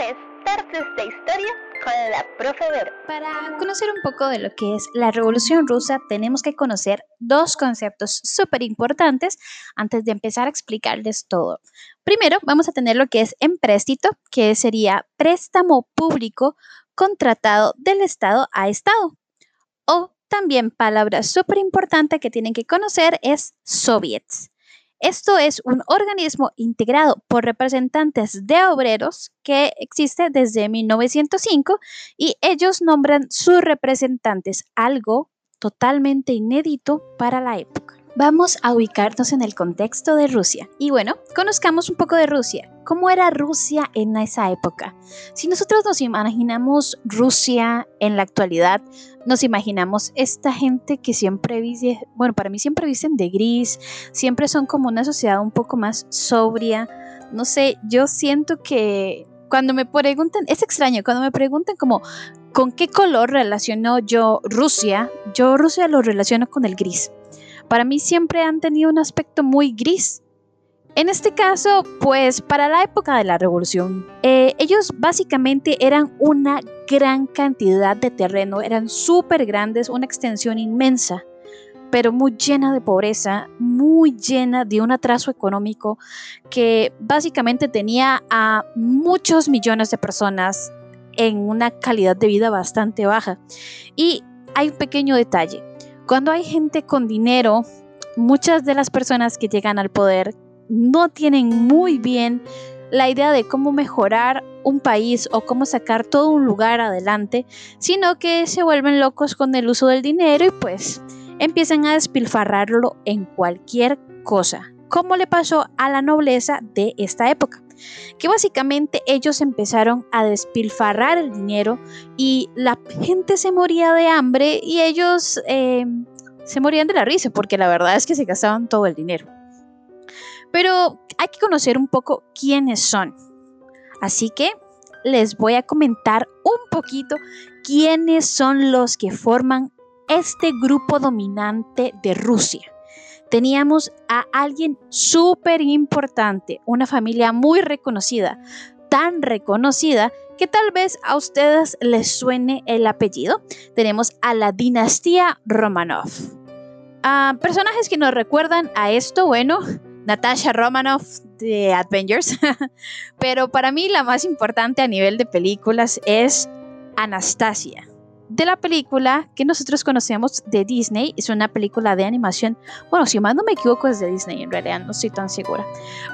es Tardes de Historia con la profe. Para conocer un poco de lo que es la Revolución Rusa, tenemos que conocer dos conceptos súper importantes antes de empezar a explicarles todo. Primero, vamos a tener lo que es empréstito, que sería préstamo público contratado del Estado a Estado. O también palabra súper importante que tienen que conocer es soviets. Esto es un organismo integrado por representantes de obreros que existe desde 1905 y ellos nombran sus representantes, algo totalmente inédito para la época. Vamos a ubicarnos en el contexto de Rusia. Y bueno, conozcamos un poco de Rusia. ¿Cómo era Rusia en esa época? Si nosotros nos imaginamos Rusia en la actualidad, nos imaginamos esta gente que siempre dice, bueno, para mí siempre dicen de gris, siempre son como una sociedad un poco más sobria. No sé, yo siento que cuando me preguntan, es extraño, cuando me preguntan como, ¿con qué color relaciono yo Rusia? Yo Rusia lo relaciono con el gris para mí siempre han tenido un aspecto muy gris. En este caso, pues para la época de la revolución, eh, ellos básicamente eran una gran cantidad de terreno, eran súper grandes, una extensión inmensa, pero muy llena de pobreza, muy llena de un atraso económico que básicamente tenía a muchos millones de personas en una calidad de vida bastante baja. Y hay un pequeño detalle, cuando hay gente con dinero, muchas de las personas que llegan al poder no tienen muy bien la idea de cómo mejorar un país o cómo sacar todo un lugar adelante, sino que se vuelven locos con el uso del dinero y pues empiezan a despilfarrarlo en cualquier cosa, como le pasó a la nobleza de esta época que básicamente ellos empezaron a despilfarrar el dinero y la gente se moría de hambre y ellos eh, se morían de la risa porque la verdad es que se gastaban todo el dinero. Pero hay que conocer un poco quiénes son. Así que les voy a comentar un poquito quiénes son los que forman este grupo dominante de Rusia teníamos a alguien súper importante, una familia muy reconocida, tan reconocida que tal vez a ustedes les suene el apellido. Tenemos a la dinastía Romanov. Ah, personajes que nos recuerdan a esto, bueno, Natasha Romanoff de Avengers, pero para mí la más importante a nivel de películas es Anastasia de la película que nosotros conocemos de Disney. Es una película de animación. Bueno, si más no me equivoco es de Disney, en realidad no estoy tan segura.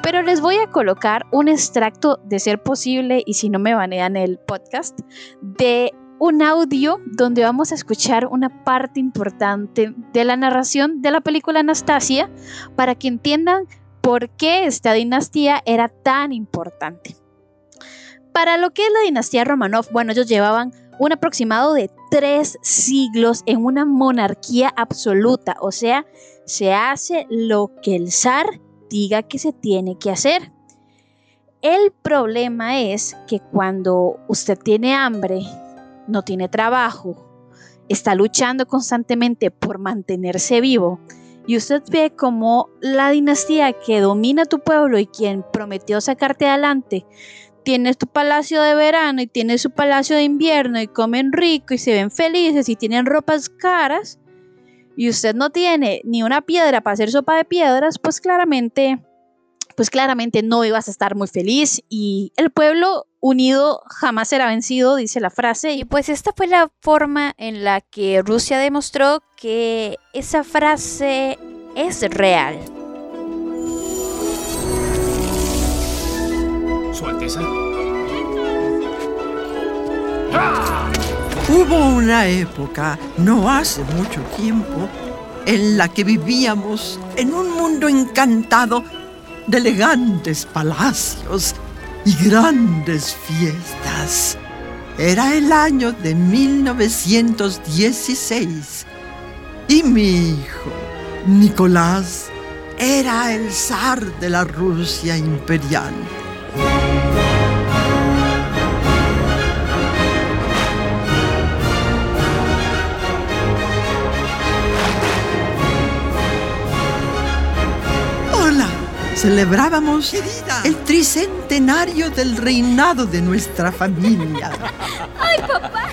Pero les voy a colocar un extracto de ser posible y si no me banean el podcast de un audio donde vamos a escuchar una parte importante de la narración de la película Anastasia para que entiendan por qué esta dinastía era tan importante. Para lo que es la dinastía Romanov, bueno, ellos llevaban un aproximado de tres siglos en una monarquía absoluta, o sea, se hace lo que el zar diga que se tiene que hacer. El problema es que cuando usted tiene hambre, no tiene trabajo, está luchando constantemente por mantenerse vivo, y usted ve como la dinastía que domina tu pueblo y quien prometió sacarte adelante tienes tu palacio de verano y tienes su palacio de invierno y comen rico y se ven felices y tienen ropas caras y usted no tiene ni una piedra para hacer sopa de piedras, pues claramente, pues claramente no ibas a estar muy feliz y el pueblo unido jamás será vencido, dice la frase. Y pues esta fue la forma en la que Rusia demostró que esa frase es real. Alteza. Hubo una época, no hace mucho tiempo, en la que vivíamos en un mundo encantado de elegantes palacios y grandes fiestas. Era el año de 1916 y mi hijo, Nicolás, era el zar de la Rusia imperial. Celebrábamos el tricentésimo centenario del reinado de nuestra familia. ¡Ay, papá!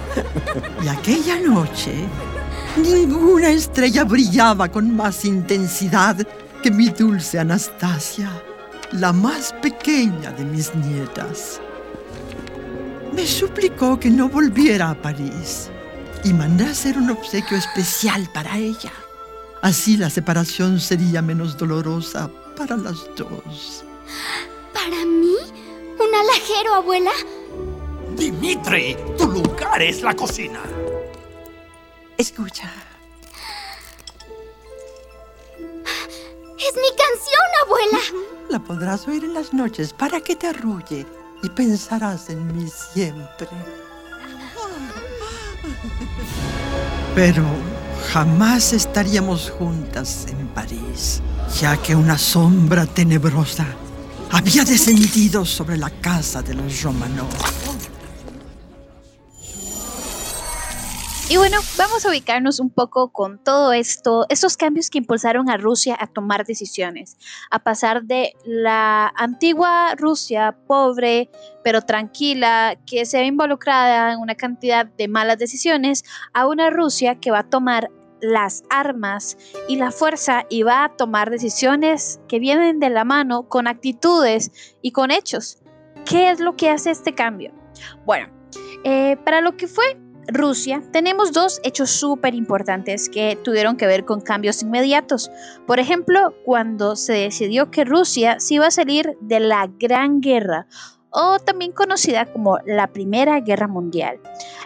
Y aquella noche, ninguna estrella brillaba con más intensidad que mi dulce Anastasia, la más pequeña de mis nietas. Me suplicó que no volviera a París y mandé hacer un obsequio especial para ella. Así la separación sería menos dolorosa para las dos. ¿Para mí? ¿Un alajero, abuela? Dimitri, tu lugar es la cocina. Escucha. ¡Es mi canción, abuela! La podrás oír en las noches para que te arrulle y pensarás en mí siempre. Pero jamás estaríamos juntas en París, ya que una sombra tenebrosa había descendido sobre la casa de los Romanov. Y bueno, vamos a ubicarnos un poco con todo esto, estos cambios que impulsaron a Rusia a tomar decisiones, a pasar de la antigua Rusia pobre pero tranquila, que se ve involucrada en una cantidad de malas decisiones, a una Rusia que va a tomar las armas y la fuerza y va a tomar decisiones que vienen de la mano con actitudes y con hechos. ¿Qué es lo que hace este cambio? Bueno, eh, para lo que fue Rusia, tenemos dos hechos súper importantes que tuvieron que ver con cambios inmediatos. Por ejemplo, cuando se decidió que Rusia se iba a salir de la Gran Guerra, o también conocida como la Primera Guerra Mundial.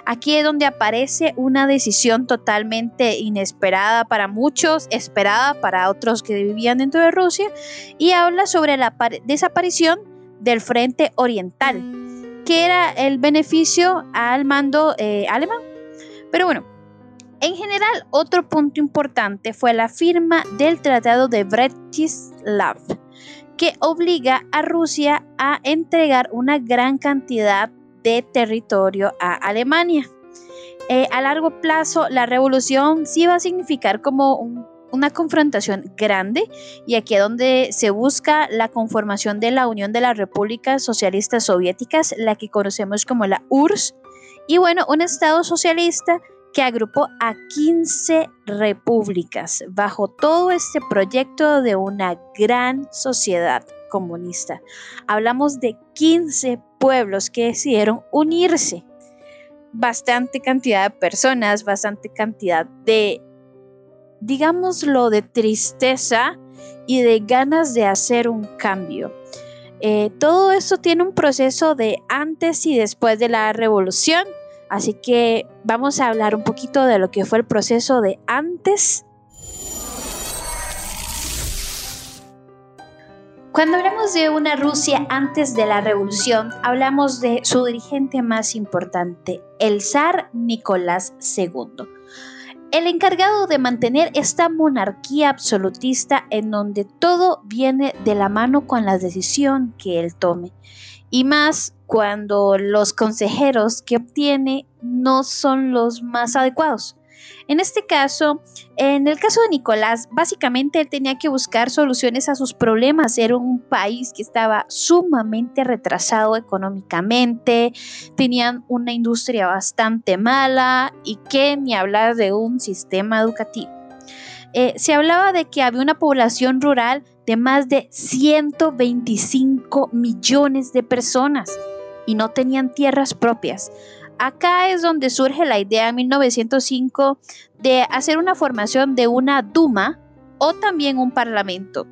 Aquí es donde aparece una decisión totalmente inesperada para muchos, esperada para otros que vivían dentro de Rusia, y habla sobre la desaparición del Frente Oriental que era el beneficio al mando eh, alemán. Pero bueno, en general, otro punto importante fue la firma del Tratado de Bretislav, que obliga a Rusia a entregar una gran cantidad de territorio a Alemania. Eh, a largo plazo, la revolución sí va a significar como un una confrontación grande y aquí es donde se busca la conformación de la Unión de las Repúblicas Socialistas Soviéticas, la que conocemos como la URSS, y bueno, un Estado socialista que agrupó a 15 repúblicas bajo todo este proyecto de una gran sociedad comunista. Hablamos de 15 pueblos que decidieron unirse. Bastante cantidad de personas, bastante cantidad de digámoslo, de tristeza y de ganas de hacer un cambio. Eh, todo esto tiene un proceso de antes y después de la revolución, así que vamos a hablar un poquito de lo que fue el proceso de antes. Cuando hablamos de una Rusia antes de la revolución, hablamos de su dirigente más importante, el zar Nicolás II el encargado de mantener esta monarquía absolutista en donde todo viene de la mano con la decisión que él tome. Y más cuando los consejeros que obtiene no son los más adecuados. En este caso, en el caso de Nicolás, básicamente él tenía que buscar soluciones a sus problemas. Era un país que estaba sumamente retrasado económicamente, tenían una industria bastante mala y que ni hablar de un sistema educativo. Eh, se hablaba de que había una población rural de más de 125 millones de personas y no tenían tierras propias. Acá es donde surge la idea en 1905 de hacer una formación de una Duma o también un parlamento,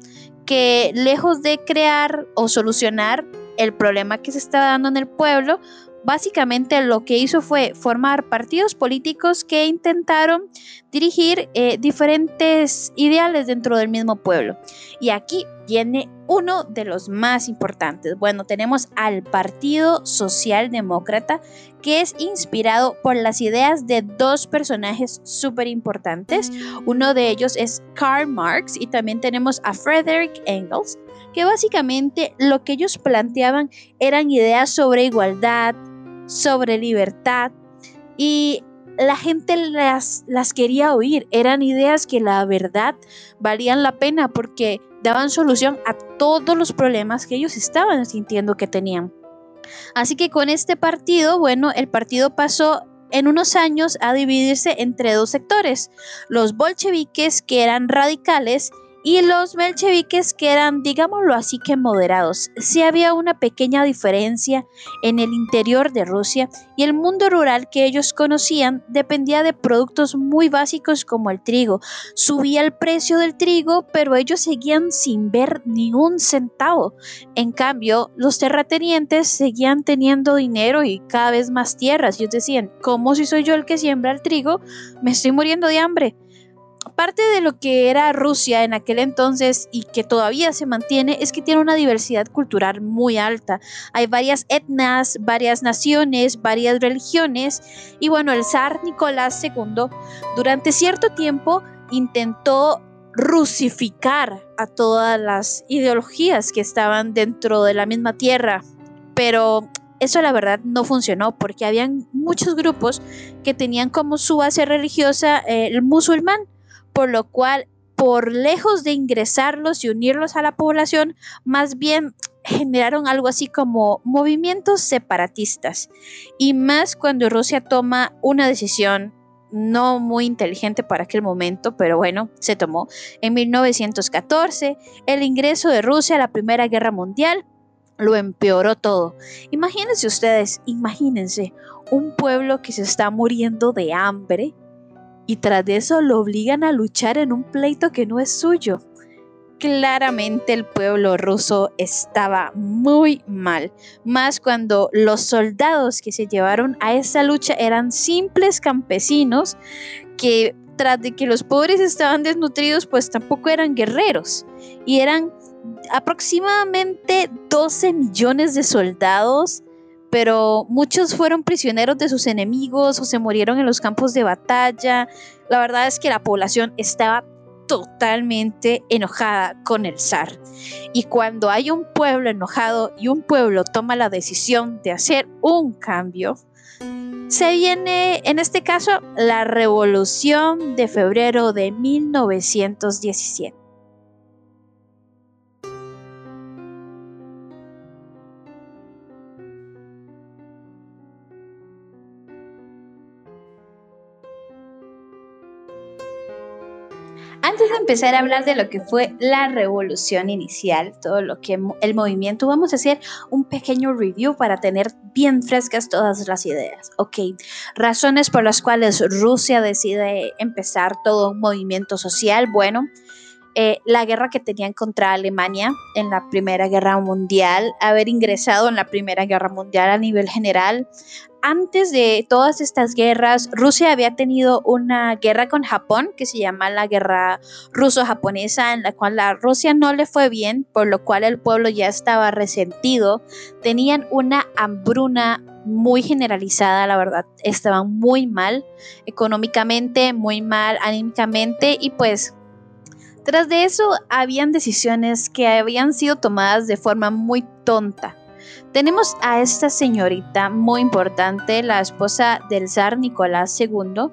que lejos de crear o solucionar el problema que se estaba dando en el pueblo, básicamente lo que hizo fue formar partidos políticos que intentaron dirigir eh, diferentes ideales dentro del mismo pueblo. Y aquí viene uno de los más importantes. Bueno, tenemos al Partido Socialdemócrata, que es inspirado por las ideas de dos personajes súper importantes. Uno de ellos es Karl Marx y también tenemos a Frederick Engels, que básicamente lo que ellos planteaban eran ideas sobre igualdad, sobre libertad y la gente las, las quería oír. Eran ideas que la verdad valían la pena porque daban solución a todos los problemas que ellos estaban sintiendo que tenían. Así que con este partido, bueno, el partido pasó en unos años a dividirse entre dos sectores, los bolcheviques que eran radicales y los mencheviques que eran, digámoslo así que moderados. Sí había una pequeña diferencia en el interior de Rusia y el mundo rural que ellos conocían dependía de productos muy básicos como el trigo. Subía el precio del trigo, pero ellos seguían sin ver ni un centavo. En cambio, los terratenientes seguían teniendo dinero y cada vez más tierras. Ellos decían, ¿cómo si soy yo el que siembra el trigo? Me estoy muriendo de hambre parte de lo que era Rusia en aquel entonces y que todavía se mantiene es que tiene una diversidad cultural muy alta. Hay varias etnias, varias naciones, varias religiones y bueno, el zar Nicolás II durante cierto tiempo intentó rusificar a todas las ideologías que estaban dentro de la misma tierra, pero eso la verdad no funcionó porque habían muchos grupos que tenían como su base religiosa eh, el musulmán por lo cual, por lejos de ingresarlos y unirlos a la población, más bien generaron algo así como movimientos separatistas. Y más cuando Rusia toma una decisión no muy inteligente para aquel momento, pero bueno, se tomó. En 1914, el ingreso de Rusia a la Primera Guerra Mundial lo empeoró todo. Imagínense ustedes, imagínense un pueblo que se está muriendo de hambre, y tras de eso lo obligan a luchar en un pleito que no es suyo. Claramente el pueblo ruso estaba muy mal, más cuando los soldados que se llevaron a esa lucha eran simples campesinos que tras de que los pobres estaban desnutridos, pues tampoco eran guerreros y eran aproximadamente 12 millones de soldados pero muchos fueron prisioneros de sus enemigos o se murieron en los campos de batalla. La verdad es que la población estaba totalmente enojada con el zar. Y cuando hay un pueblo enojado y un pueblo toma la decisión de hacer un cambio, se viene, en este caso, la revolución de febrero de 1917. Empezar a hablar de lo que fue la revolución inicial, todo lo que el movimiento, vamos a hacer un pequeño review para tener bien frescas todas las ideas. Ok, razones por las cuales Rusia decide empezar todo un movimiento social. Bueno, eh, la guerra que tenían contra Alemania en la Primera Guerra Mundial, haber ingresado en la Primera Guerra Mundial a nivel general, antes de todas estas guerras, Rusia había tenido una guerra con Japón que se llama la guerra ruso-japonesa, en la cual a Rusia no le fue bien, por lo cual el pueblo ya estaba resentido. Tenían una hambruna muy generalizada, la verdad, estaban muy mal económicamente, muy mal anímicamente y pues tras de eso habían decisiones que habían sido tomadas de forma muy tonta tenemos a esta señorita muy importante, la esposa del zar Nicolás II,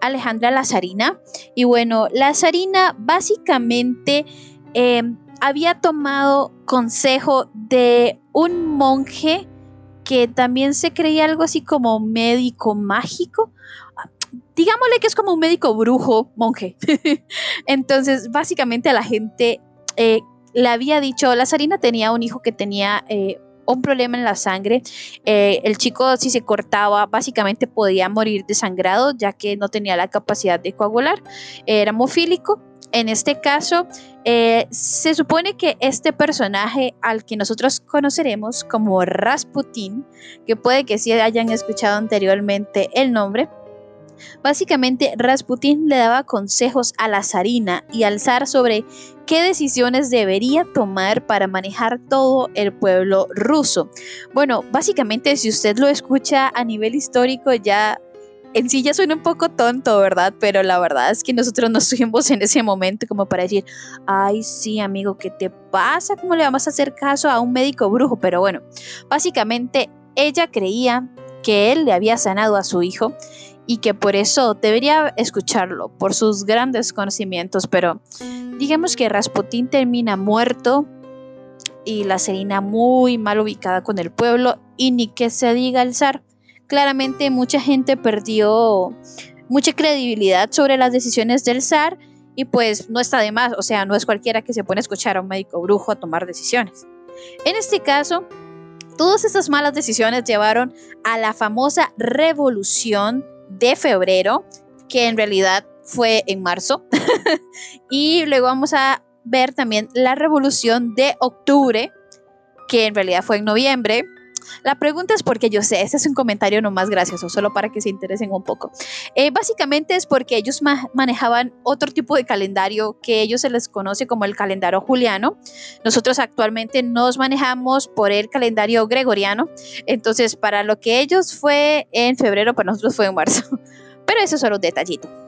Alejandra Lazarina. Y bueno, Lazarina básicamente em, había tomado consejo de un monje que también se creía algo así como médico mágico. Digámosle que es como un médico brujo, monje. Entonces, básicamente a la gente eh, le había dicho, Lazarina tenía un hijo que tenía eh, un problema en la sangre. Eh, el chico si se cortaba básicamente podía morir desangrado ya que no tenía la capacidad de coagular. Era hemofílico. En este caso, se supone que este personaje al que nosotros conoceremos como Rasputin, que puede que sí hayan escuchado anteriormente el nombre, Básicamente, Rasputin le daba consejos a la zarina y al zar sobre qué decisiones debería tomar para manejar todo el pueblo ruso. Bueno, básicamente si usted lo escucha a nivel histórico ya en sí ya suena un poco tonto, ¿verdad? Pero la verdad es que nosotros nos estuvimos en ese momento como para decir, ay, sí, amigo, ¿qué te pasa? ¿Cómo le vamos a hacer caso a un médico brujo? Pero bueno, básicamente ella creía que él le había sanado a su hijo y que por eso debería escucharlo por sus grandes conocimientos, pero digamos que Rasputín termina muerto y la Serina muy mal ubicada con el pueblo y ni que se diga el zar. Claramente mucha gente perdió mucha credibilidad sobre las decisiones del zar y pues no está de más, o sea, no es cualquiera que se pone a escuchar a un médico brujo a tomar decisiones. En este caso, todas estas malas decisiones llevaron a la famosa revolución de febrero, que en realidad fue en marzo. y luego vamos a ver también la revolución de octubre, que en realidad fue en noviembre. La pregunta es porque yo sé, este es un comentario no más gracioso, solo para que se interesen un poco. Eh, básicamente es porque ellos manejaban otro tipo de calendario que ellos se les conoce como el calendario juliano. Nosotros actualmente nos manejamos por el calendario gregoriano. Entonces, para lo que ellos fue en febrero, para nosotros fue en marzo. Pero eso es solo un detallito.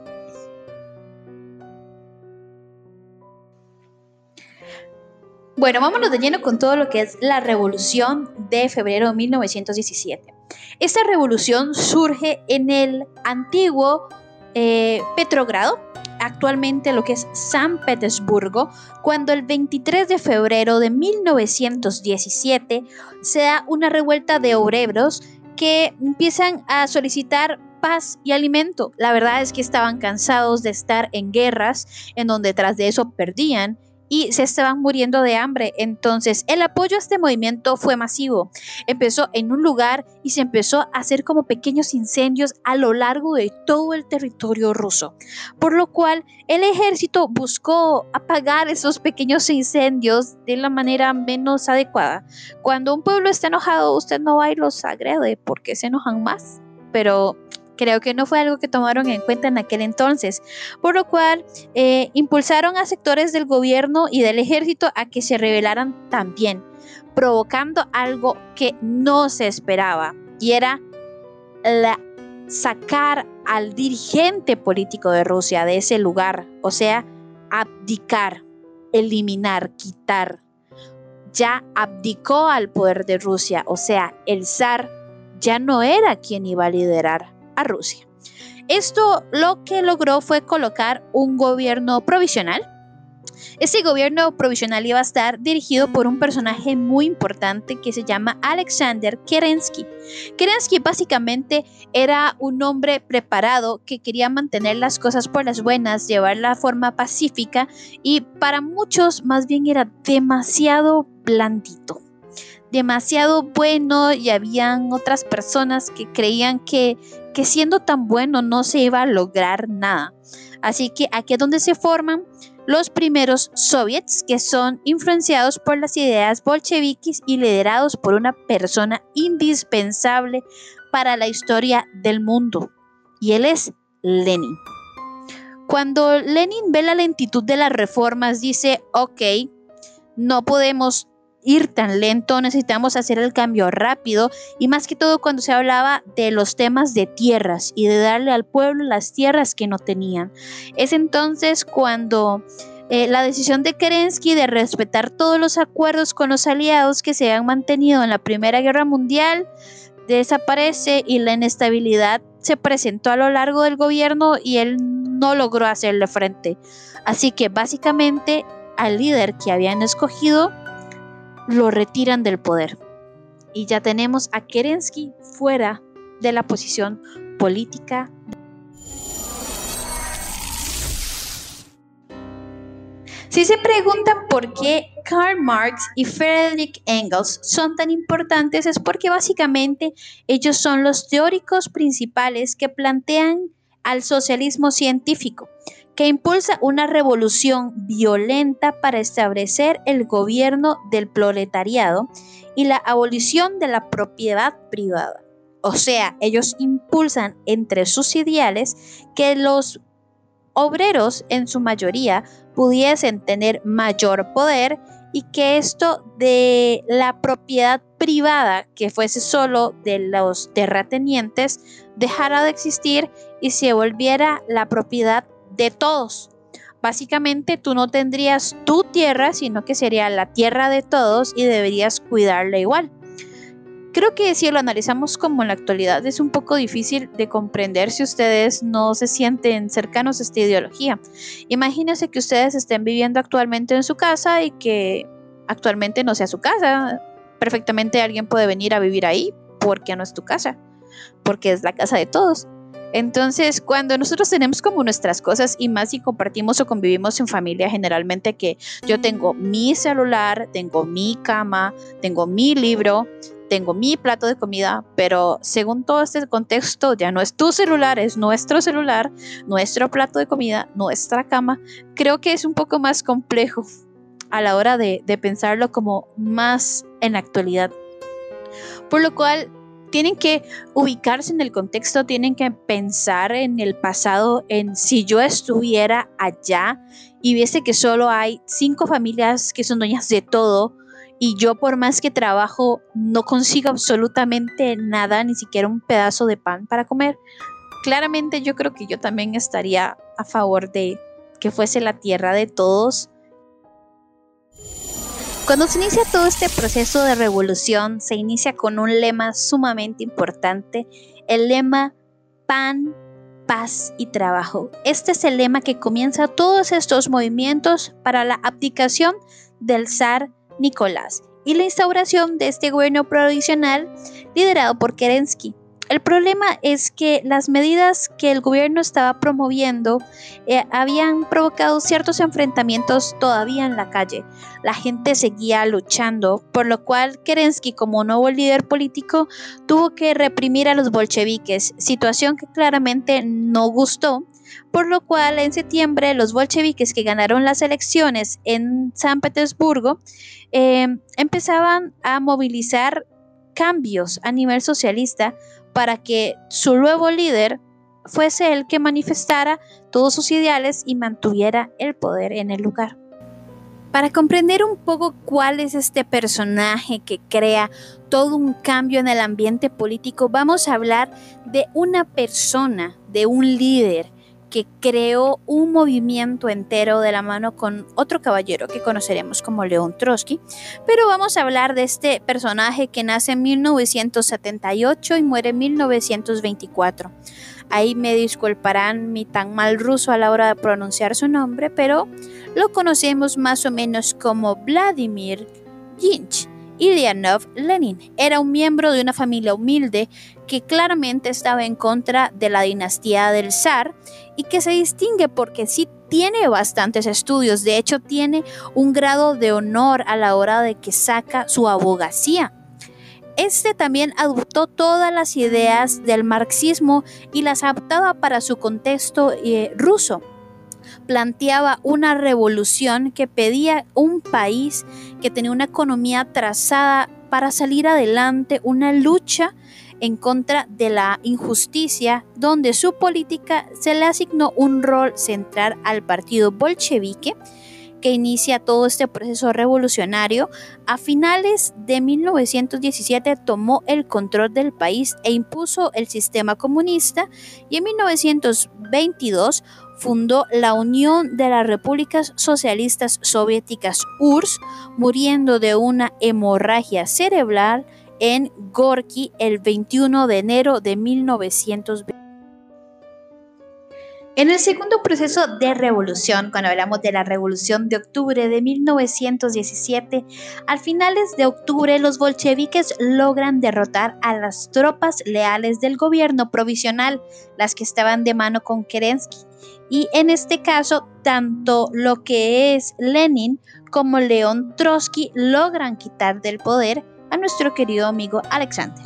Bueno, vámonos de lleno con todo lo que es la revolución de febrero de 1917. Esta revolución surge en el antiguo eh, Petrogrado, actualmente lo que es San Petersburgo, cuando el 23 de febrero de 1917 se da una revuelta de obreros que empiezan a solicitar paz y alimento. La verdad es que estaban cansados de estar en guerras en donde tras de eso perdían y se estaban muriendo de hambre. Entonces el apoyo a este movimiento fue masivo. Empezó en un lugar y se empezó a hacer como pequeños incendios a lo largo de todo el territorio ruso. Por lo cual el ejército buscó apagar esos pequeños incendios de la manera menos adecuada. Cuando un pueblo está enojado, usted no va y los agrede porque se enojan más. Pero creo que no fue algo que tomaron en cuenta en aquel entonces, por lo cual eh, impulsaron a sectores del gobierno y del ejército a que se rebelaran también, provocando algo que no se esperaba, y era sacar al dirigente político de Rusia de ese lugar, o sea, abdicar, eliminar, quitar. Ya abdicó al poder de Rusia, o sea, el zar ya no era quien iba a liderar a Rusia. Esto lo que logró fue colocar un gobierno provisional. Este gobierno provisional iba a estar dirigido por un personaje muy importante que se llama Alexander Kerensky. Kerensky básicamente era un hombre preparado que quería mantener las cosas por las buenas, llevar la forma pacífica y para muchos más bien era demasiado blandito demasiado bueno y habían otras personas que creían que, que siendo tan bueno no se iba a lograr nada. Así que aquí es donde se forman los primeros soviets que son influenciados por las ideas bolcheviques y liderados por una persona indispensable para la historia del mundo. Y él es Lenin. Cuando Lenin ve la lentitud de las reformas, dice, ok, no podemos ir tan lento, necesitamos hacer el cambio rápido y más que todo cuando se hablaba de los temas de tierras y de darle al pueblo las tierras que no tenían. Es entonces cuando eh, la decisión de Kerensky de respetar todos los acuerdos con los aliados que se han mantenido en la Primera Guerra Mundial desaparece y la inestabilidad se presentó a lo largo del gobierno y él no logró hacerle frente. Así que básicamente al líder que habían escogido lo retiran del poder. Y ya tenemos a Kerensky fuera de la posición política. Si se preguntan por qué Karl Marx y Friedrich Engels son tan importantes es porque básicamente ellos son los teóricos principales que plantean al socialismo científico que impulsa una revolución violenta para establecer el gobierno del proletariado y la abolición de la propiedad privada. O sea, ellos impulsan entre sus ideales que los obreros en su mayoría pudiesen tener mayor poder y que esto de la propiedad privada que fuese solo de los terratenientes dejara de existir y se volviera la propiedad de todos. Básicamente tú no tendrías tu tierra, sino que sería la tierra de todos y deberías cuidarla igual. Creo que si lo analizamos como en la actualidad es un poco difícil de comprender si ustedes no se sienten cercanos a esta ideología. Imagínense que ustedes estén viviendo actualmente en su casa y que actualmente no sea su casa. Perfectamente alguien puede venir a vivir ahí porque no es tu casa, porque es la casa de todos. Entonces, cuando nosotros tenemos como nuestras cosas y más si compartimos o convivimos en familia, generalmente que yo tengo mi celular, tengo mi cama, tengo mi libro, tengo mi plato de comida, pero según todo este contexto ya no es tu celular, es nuestro celular, nuestro plato de comida, nuestra cama, creo que es un poco más complejo a la hora de, de pensarlo como más en la actualidad. Por lo cual tienen que ubicarse en el contexto, tienen que pensar en el pasado, en si yo estuviera allá y viese que solo hay cinco familias que son dueñas de todo y yo por más que trabajo no consigo absolutamente nada, ni siquiera un pedazo de pan para comer. Claramente yo creo que yo también estaría a favor de que fuese la tierra de todos cuando se inicia todo este proceso de revolución, se inicia con un lema sumamente importante, el lema pan, paz y trabajo. Este es el lema que comienza todos estos movimientos para la abdicación del zar Nicolás y la instauración de este gobierno provisional liderado por Kerensky. El problema es que las medidas que el gobierno estaba promoviendo eh, habían provocado ciertos enfrentamientos todavía en la calle. La gente seguía luchando, por lo cual Kerensky como nuevo líder político tuvo que reprimir a los bolcheviques, situación que claramente no gustó por lo cual en septiembre los bolcheviques que ganaron las elecciones en San Petersburgo eh, empezaban a movilizar cambios a nivel socialista para que su nuevo líder fuese el que manifestara todos sus ideales y mantuviera el poder en el lugar. Para comprender un poco cuál es este personaje que crea todo un cambio en el ambiente político, vamos a hablar de una persona, de un líder que creó un movimiento entero de la mano con otro caballero que conoceremos como León Trotsky, pero vamos a hablar de este personaje que nace en 1978 y muere en 1924. Ahí me disculparán mi tan mal ruso a la hora de pronunciar su nombre, pero lo conocemos más o menos como Vladimir Yinch. Ilyanov Lenin era un miembro de una familia humilde que claramente estaba en contra de la dinastía del zar y que se distingue porque sí tiene bastantes estudios, de hecho tiene un grado de honor a la hora de que saca su abogacía. Este también adoptó todas las ideas del marxismo y las adaptaba para su contexto eh, ruso planteaba una revolución que pedía un país que tenía una economía trazada para salir adelante, una lucha en contra de la injusticia, donde su política se le asignó un rol central al partido bolchevique, que inicia todo este proceso revolucionario, a finales de 1917 tomó el control del país e impuso el sistema comunista y en 1922 fundó la Unión de las Repúblicas Socialistas Soviéticas URSS, muriendo de una hemorragia cerebral en Gorky el 21 de enero de 1920. En el segundo proceso de revolución, cuando hablamos de la revolución de octubre de 1917, al finales de octubre los bolcheviques logran derrotar a las tropas leales del gobierno provisional, las que estaban de mano con Kerensky, y en este caso, tanto lo que es Lenin como León Trotsky logran quitar del poder a nuestro querido amigo Alexander.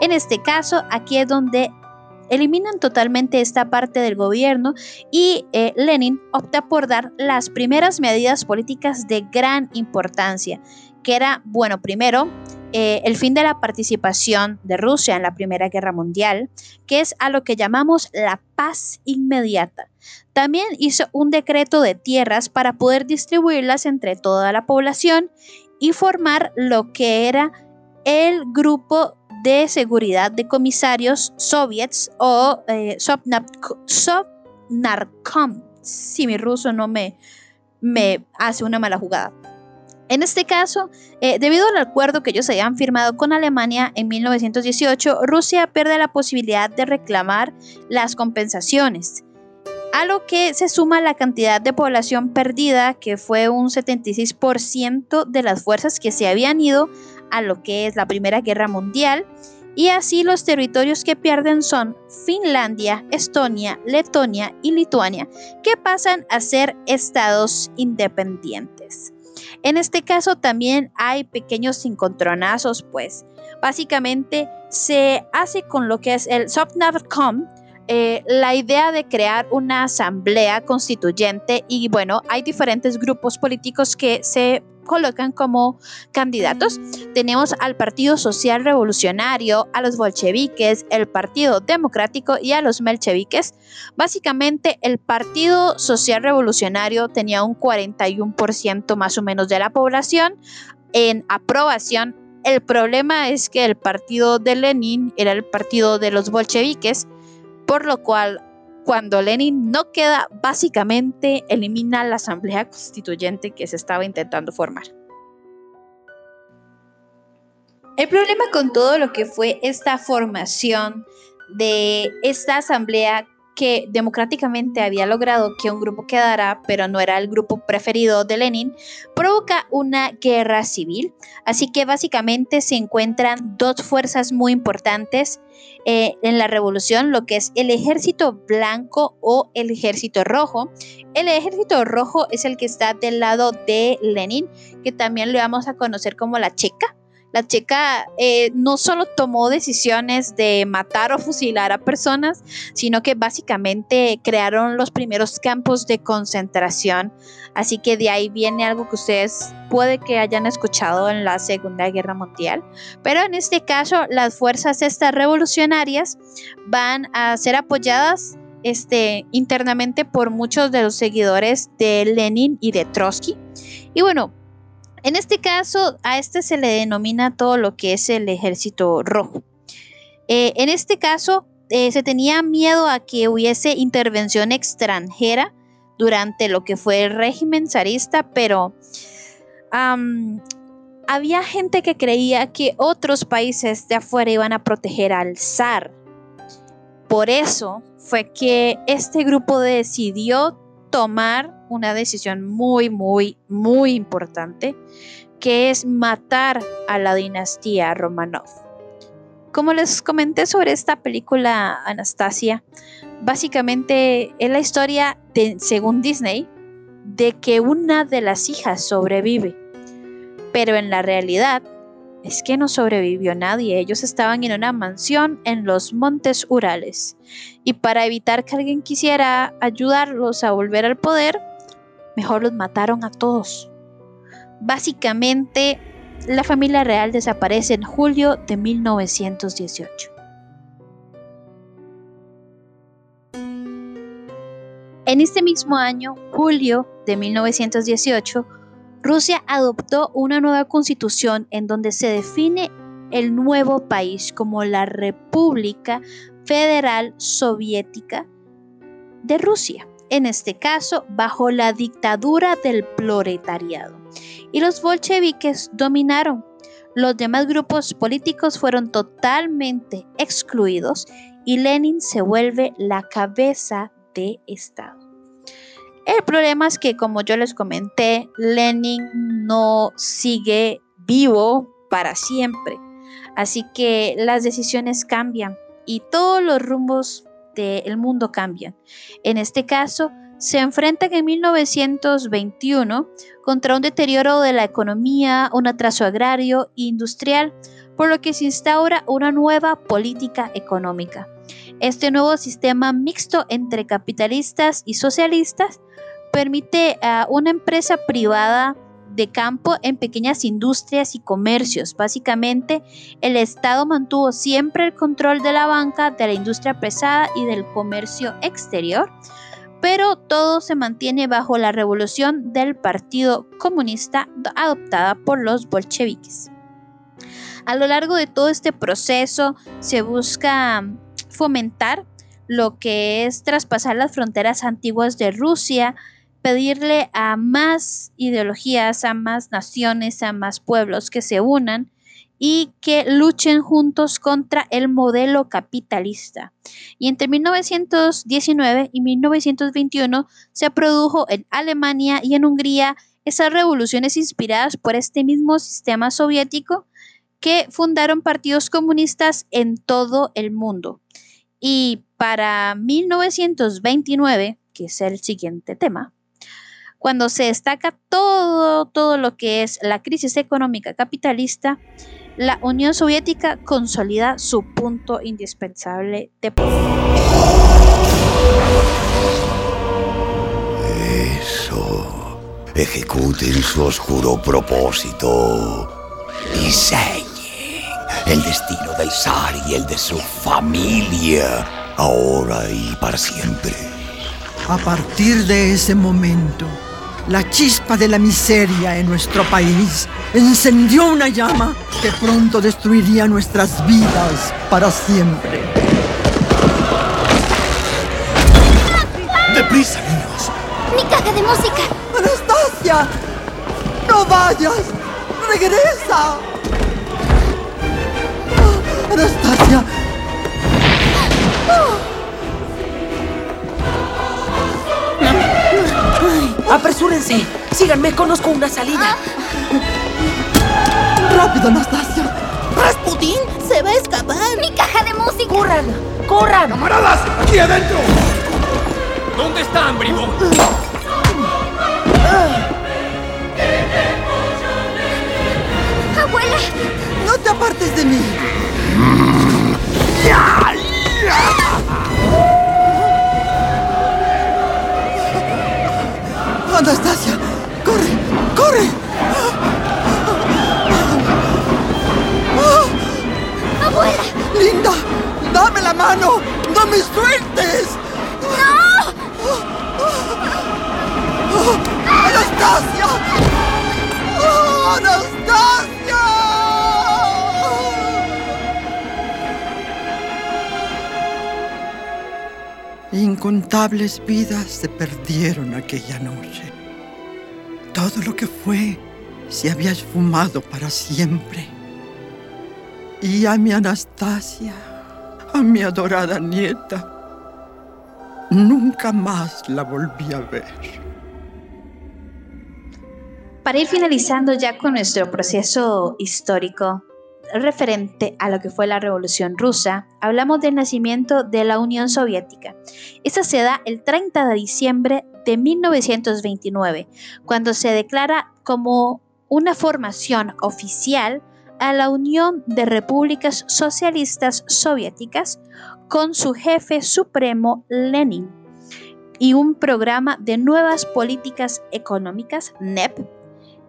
En este caso, aquí es donde eliminan totalmente esta parte del gobierno y eh, Lenin opta por dar las primeras medidas políticas de gran importancia, que era, bueno, primero, eh, el fin de la participación de Rusia en la Primera Guerra Mundial, que es a lo que llamamos la paz inmediata. También hizo un decreto de tierras para poder distribuirlas entre toda la población y formar lo que era el grupo de seguridad de comisarios soviets o eh, Sovnarkom, si mi ruso no me, me hace una mala jugada. En este caso, eh, debido al acuerdo que ellos habían firmado con Alemania en 1918, Rusia pierde la posibilidad de reclamar las compensaciones, a lo que se suma la cantidad de población perdida, que fue un 76% de las fuerzas que se habían ido a lo que es la Primera Guerra Mundial, y así los territorios que pierden son Finlandia, Estonia, Letonia y Lituania, que pasan a ser estados independientes. En este caso también hay pequeños encontronazos, pues básicamente se hace con lo que es el Sovnavkom, eh, la idea de crear una asamblea constituyente y bueno, hay diferentes grupos políticos que se colocan como candidatos. Tenemos al Partido Social Revolucionario, a los bolcheviques, el Partido Democrático y a los melcheviques. Básicamente, el Partido Social Revolucionario tenía un 41% más o menos de la población en aprobación. El problema es que el partido de Lenin era el partido de los bolcheviques, por lo cual cuando Lenin no queda, básicamente elimina la asamblea constituyente que se estaba intentando formar. El problema con todo lo que fue esta formación de esta asamblea que democráticamente había logrado que un grupo quedara, pero no era el grupo preferido de Lenin, provoca una guerra civil. Así que básicamente se encuentran dos fuerzas muy importantes eh, en la revolución, lo que es el ejército blanco o el ejército rojo. El ejército rojo es el que está del lado de Lenin, que también lo vamos a conocer como la checa la checa eh, no solo tomó decisiones de matar o fusilar a personas, sino que básicamente crearon los primeros campos de concentración. Así que de ahí viene algo que ustedes puede que hayan escuchado en la Segunda Guerra Mundial. Pero en este caso, las fuerzas estas revolucionarias van a ser apoyadas este, internamente por muchos de los seguidores de Lenin y de Trotsky. Y bueno, en este caso, a este se le denomina todo lo que es el ejército rojo. Eh, en este caso, eh, se tenía miedo a que hubiese intervención extranjera durante lo que fue el régimen zarista, pero había gente que creía que otros países de afuera iban a proteger al zar. Por eso fue que este grupo decidió tomar una decisión muy, muy, muy importante, que es matar a la dinastía Romanov. Como les comenté sobre esta película Anastasia, básicamente es la historia, según Disney, de que una de las hijas sobrevive. Pero en la realidad es que no sobrevivió nadie. Ellos estaban en una mansión en los montes Urales. Y para evitar que alguien quisiera ayudarlos a volver al poder, mejor los mataron a todos. Básicamente, la familia real desaparece en julio de 1918. En este mismo año, julio de 1918, Rusia adoptó una nueva constitución en donde se define el nuevo país como la República Federal Soviética de Rusia en este caso bajo la dictadura del proletariado. Y los bolcheviques dominaron. Los demás grupos políticos fueron totalmente excluidos y Lenin se vuelve la cabeza de Estado. El problema es que, como yo les comenté, Lenin no sigue vivo para siempre. Así que las decisiones cambian y todos los rumbos el mundo cambian. En este caso, se enfrentan en 1921 contra un deterioro de la economía, un atraso agrario e industrial, por lo que se instaura una nueva política económica. Este nuevo sistema mixto entre capitalistas y socialistas permite a una empresa privada de campo en pequeñas industrias y comercios. Básicamente, el Estado mantuvo siempre el control de la banca, de la industria pesada y del comercio exterior, pero todo se mantiene bajo la revolución del Partido Comunista adoptada por los bolcheviques. A lo largo de todo este proceso se busca fomentar lo que es traspasar las fronteras antiguas de Rusia, pedirle a más ideologías, a más naciones, a más pueblos que se unan y que luchen juntos contra el modelo capitalista. Y entre 1919 y 1921 se produjo en Alemania y en Hungría esas revoluciones inspiradas por este mismo sistema soviético que fundaron partidos comunistas en todo el mundo. Y para 1929, que es el siguiente tema, cuando se destaca todo, todo lo que es la crisis económica capitalista, la Unión Soviética consolida su punto indispensable de poder. Eso. Ejecuten su oscuro propósito. Diseñen el destino del zar y el de su familia, ahora y para siempre. A partir de ese momento, la chispa de la miseria en nuestro país encendió una llama que pronto destruiría nuestras vidas para siempre. ¡Deprisa, niños! ¡Mi caja de música! ¡Anastasia! ¡No vayas! ¡Regresa! ¡Anastasia! ¡Apresúrense! ¡Síganme! ¡Conozco una salida! ¡Rápido, Anastasia! ¡Rasputín se va a escapar! ¡Mi caja de música! ¡Corran! ¡Corran! ¡Camaradas! ¡Aquí adentro! ¿Dónde están, bribón? ¡Abuela! ¡No te apartes de mí! Vidas se perdieron aquella noche. Todo lo que fue se había esfumado para siempre. Y a mi Anastasia, a mi adorada nieta, nunca más la volví a ver. Para ir finalizando ya con nuestro proceso histórico referente a lo que fue la Revolución Rusa, hablamos del nacimiento de la Unión Soviética. Esta se da el 30 de diciembre de 1929, cuando se declara como una formación oficial a la Unión de Repúblicas Socialistas Soviéticas con su jefe supremo Lenin y un programa de nuevas políticas económicas, NEP,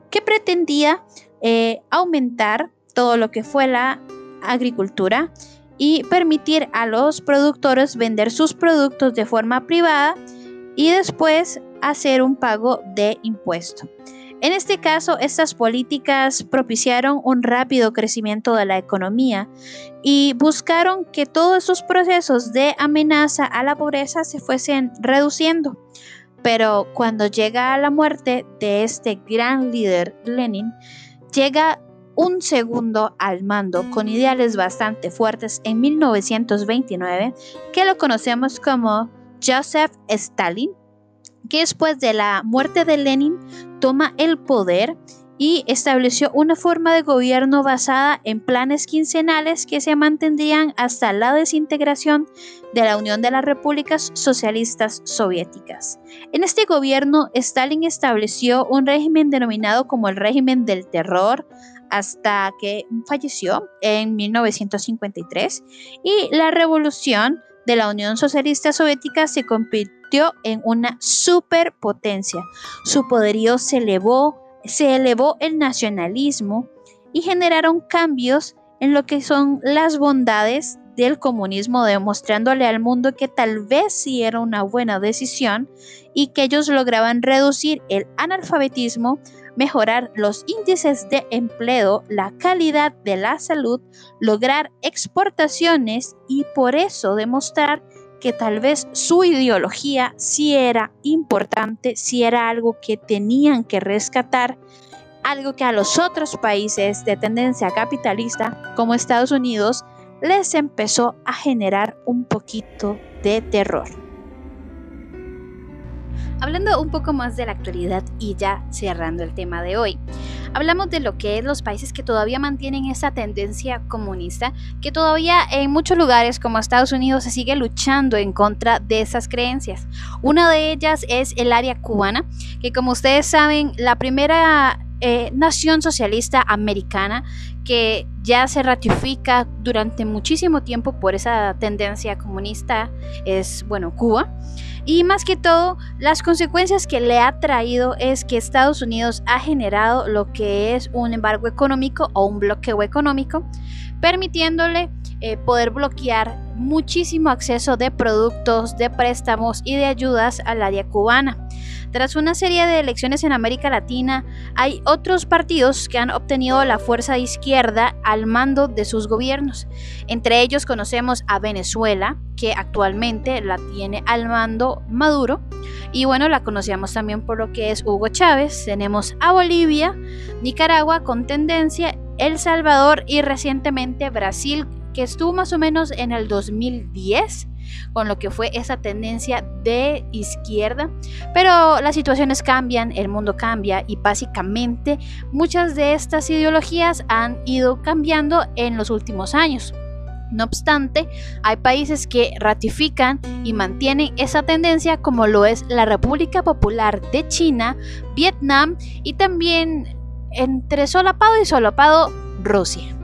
que pretendía eh, aumentar todo lo que fue la agricultura y permitir a los productores vender sus productos de forma privada y después hacer un pago de impuesto. En este caso, estas políticas propiciaron un rápido crecimiento de la economía y buscaron que todos esos procesos de amenaza a la pobreza se fuesen reduciendo. Pero cuando llega la muerte de este gran líder Lenin, llega un segundo al mando con ideales bastante fuertes en 1929, que lo conocemos como Joseph Stalin, que después de la muerte de Lenin toma el poder y estableció una forma de gobierno basada en planes quincenales que se mantendrían hasta la desintegración de la Unión de las Repúblicas Socialistas Soviéticas. En este gobierno, Stalin estableció un régimen denominado como el régimen del terror, hasta que falleció en 1953 y la revolución de la Unión Socialista Soviética se convirtió en una superpotencia. Su poderío se elevó, se elevó el nacionalismo y generaron cambios en lo que son las bondades del comunismo, demostrándole al mundo que tal vez sí era una buena decisión y que ellos lograban reducir el analfabetismo, mejorar los índices de empleo, la calidad de la salud, lograr exportaciones y por eso demostrar que tal vez su ideología sí era importante, sí era algo que tenían que rescatar, algo que a los otros países de tendencia capitalista como Estados Unidos les empezó a generar un poquito de terror. Hablando un poco más de la actualidad y ya cerrando el tema de hoy, hablamos de lo que es los países que todavía mantienen esa tendencia comunista, que todavía en muchos lugares como Estados Unidos se sigue luchando en contra de esas creencias. Una de ellas es el área cubana, que como ustedes saben, la primera eh, nación socialista americana que ya se ratifica durante muchísimo tiempo por esa tendencia comunista es, bueno, Cuba. Y más que todo, las consecuencias que le ha traído es que Estados Unidos ha generado lo que es un embargo económico o un bloqueo económico, permitiéndole eh, poder bloquear muchísimo acceso de productos, de préstamos y de ayudas al área cubana. Tras una serie de elecciones en América Latina, hay otros partidos que han obtenido la fuerza izquierda al mando de sus gobiernos. Entre ellos conocemos a Venezuela, que actualmente la tiene al mando Maduro. Y bueno, la conocíamos también por lo que es Hugo Chávez. Tenemos a Bolivia, Nicaragua con tendencia, El Salvador y recientemente Brasil, que estuvo más o menos en el 2010 con lo que fue esa tendencia de izquierda. Pero las situaciones cambian, el mundo cambia y básicamente muchas de estas ideologías han ido cambiando en los últimos años. No obstante, hay países que ratifican y mantienen esa tendencia como lo es la República Popular de China, Vietnam y también entre solapado y solapado Rusia.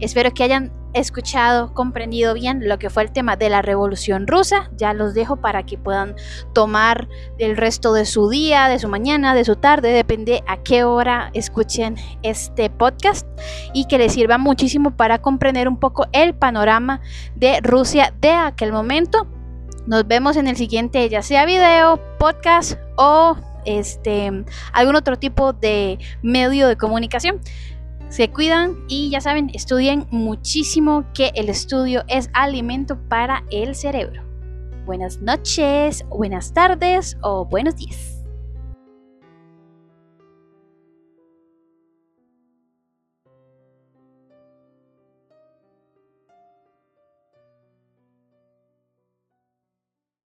Espero que hayan escuchado, comprendido bien lo que fue el tema de la revolución rusa. Ya los dejo para que puedan tomar el resto de su día, de su mañana, de su tarde, depende a qué hora escuchen este podcast y que les sirva muchísimo para comprender un poco el panorama de Rusia de aquel momento. Nos vemos en el siguiente, ya sea video, podcast o este algún otro tipo de medio de comunicación se cuidan y ya saben, estudien muchísimo que el estudio es alimento para el cerebro. Buenas noches, buenas tardes o buenos días.